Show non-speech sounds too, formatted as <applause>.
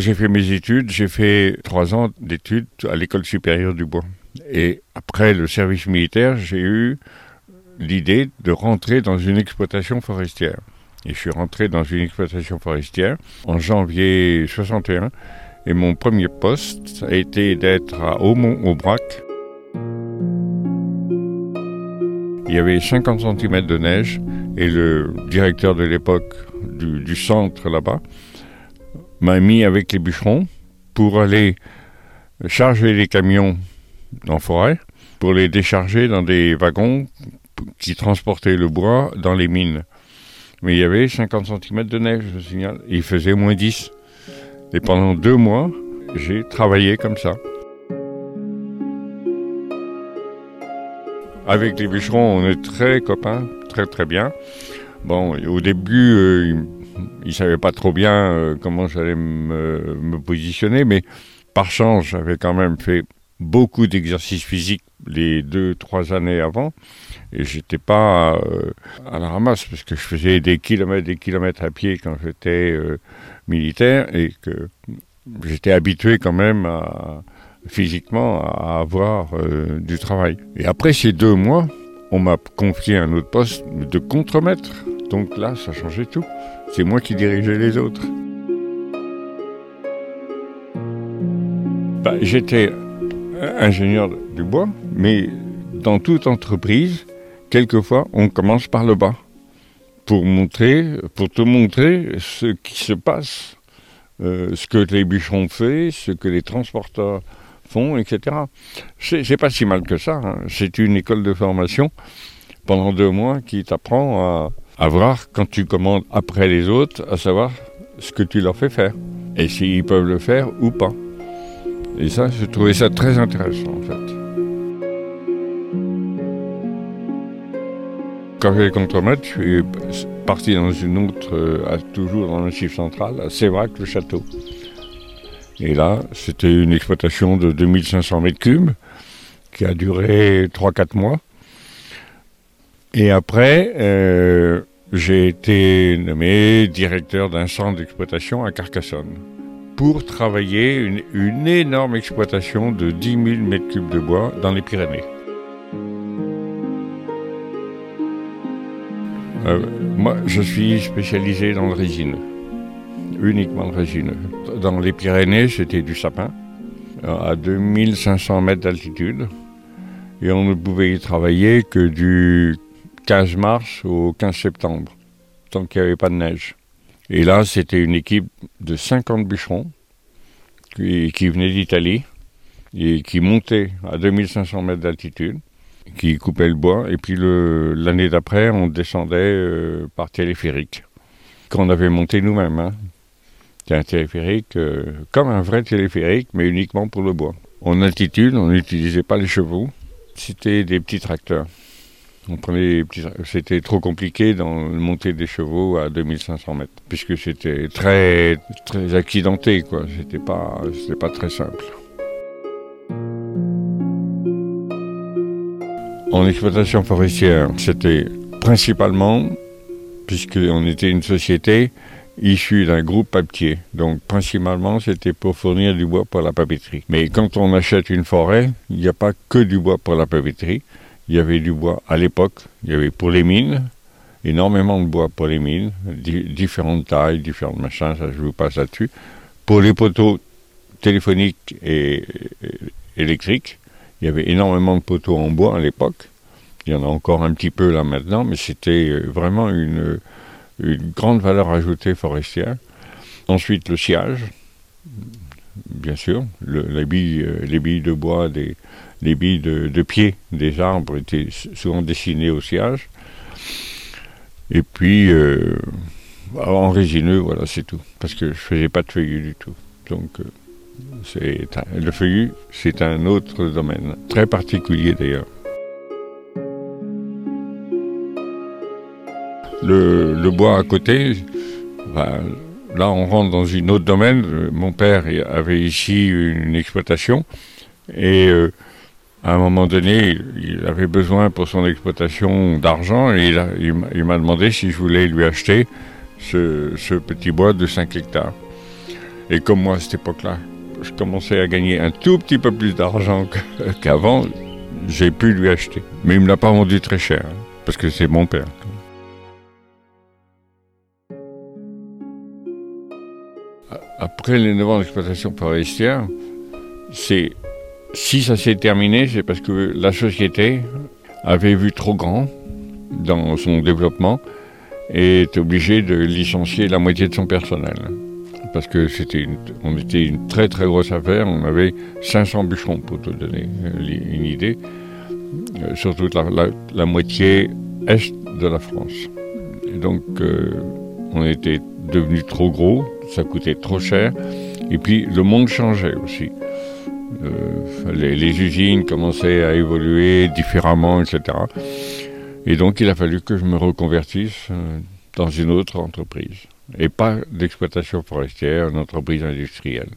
J'ai fait mes études, j'ai fait trois ans d'études à l'école supérieure du bois. Et après le service militaire, j'ai eu l'idée de rentrer dans une exploitation forestière. Et je suis rentré dans une exploitation forestière en janvier 61. Et mon premier poste a été d'être à Aumont-Aubrac. Il y avait 50 cm de neige et le directeur de l'époque du, du centre là-bas m'a mis avec les bûcherons pour aller charger les camions en forêt, pour les décharger dans des wagons qui transportaient le bois dans les mines. Mais il y avait 50 cm de neige, je signale. Il faisait moins 10. Et pendant deux mois, j'ai travaillé comme ça. Avec les bûcherons, on est très copains, très très bien. Bon, au début, euh, ils ne savaient pas trop bien euh, comment j'allais me, positionner, mais par chance, j'avais quand même fait beaucoup d'exercices physiques les deux, trois années avant, et j'étais pas euh, à la ramasse, parce que je faisais des kilomètres, des kilomètres à pied quand j'étais euh, militaire, et que j'étais habitué quand même physiquement à avoir du travail. Et après ces deux mois, on m'a confié un autre poste de contremaître. Donc là, ça changeait tout. C'est moi qui dirigeais les autres. Bah, J'étais ingénieur du bois, mais dans toute entreprise, quelquefois, on commence par le bas pour montrer, pour te montrer ce qui se passe, euh, ce que les bûcherons font, ce que les transporteurs font, etc. C'est pas si mal que ça. Hein. C'est une école de formation pendant deux mois qui t'apprend à, à voir quand tu commandes après les autres, à savoir ce que tu leur fais faire et s'ils peuvent le faire ou pas. Et ça, je trouvais ça très intéressant en fait. Quand j'ai contremaître, je suis parti dans une autre, euh, toujours dans le chiffre central, à Sévrac, le château. Et là, c'était une exploitation de 2500 mètres cubes qui a duré 3-4 mois. Et après, euh, j'ai été nommé directeur d'un centre d'exploitation à Carcassonne pour travailler une, énorme exploitation de 10 000 mètres cubes de bois dans les Pyrénées. Euh, moi, je suis spécialisé dans le résine, uniquement le résine. Dans les Pyrénées, c'était du sapin, à 2500 mètres d'altitude, et on ne pouvait y travailler que du 15 mars au 15 septembre, tant qu'il n'y avait pas de neige. Et là, c'était une équipe de 50 bûcherons qui, qui venaient d'Italie et qui montaient à 2500 mètres d'altitude, qui coupaient le bois. Et puis l'année d'après, on descendait euh, par téléphérique, qu'on avait monté nous-mêmes. Hein. C'était un téléphérique, euh, comme un vrai téléphérique, mais uniquement pour le bois. En altitude, on n'utilisait pas les chevaux, c'était des petits tracteurs. On prenait c'était trop compliqué de monter des chevaux à 2500 mètres, puisque c'était très, très accidenté, quoi. C'était pas, c'était pas très simple. En exploitation forestière, c'était principalement, puisqu'on était une société issue d'un groupe papier. Donc principalement, c'était pour fournir du bois pour la papeterie. Mais quand on achète une forêt, il n'y a pas que du bois pour la papeterie il y avait du bois à l'époque, il y avait pour les mines, énormément de bois pour les mines, différentes tailles, différents machins, ça je vous passe là-dessus. Pour les poteaux téléphoniques et, électriques, il y avait énormément de poteaux en bois à l'époque. Il y en a encore un petit peu là maintenant, mais c'était euh, vraiment une, une grande valeur ajoutée forestière. Ensuite, le sillage, bien sûr, le, les, billes, euh, les billes de bois des, les billes de, pied des arbres étaient souvent dessinées au sillage. Et puis, euh, en résineux, voilà, c'est tout. Parce que je faisais pas de feuillus du tout. Donc, euh, c'est le feuillu, c'est un autre domaine, très particulier d'ailleurs. Le, bois à côté, bah, là on rentre dans un autre domaine. Mon père avait ici une exploitation et euh, à un moment donné, il avait besoin pour son exploitation d'argent et il, m'a demandé si je voulais lui acheter ce, petit bois de 5 hectares. Et comme moi, à cette époque-là, je commençais à gagner un tout petit peu plus d'argent <laughs> qu'avant, j'ai pu lui acheter. Mais il ne me l'a pas vendu très cher, hein, parce que c'est mon père. Après les 9 ans d'exploitation forestière, c'est si ça s'est terminé, c'est parce que la société avait vu trop grand dans son développement et est obligée de licencier la moitié de son personnel. Parce que c'était on était une très très grosse affaire, on avait 500 bûcherons pour te donner une idée, euh, sur toute la, moitié est de la France. Donc euh, on était devenu trop gros, ça coûtait trop cher, et puis le monde changeait aussi. Euh, les, usines commençaient à évoluer différemment, etc. Et donc il a fallu que je me reconvertisse euh, dans une autre entreprise, et pas d'exploitation forestière, une entreprise industrielle.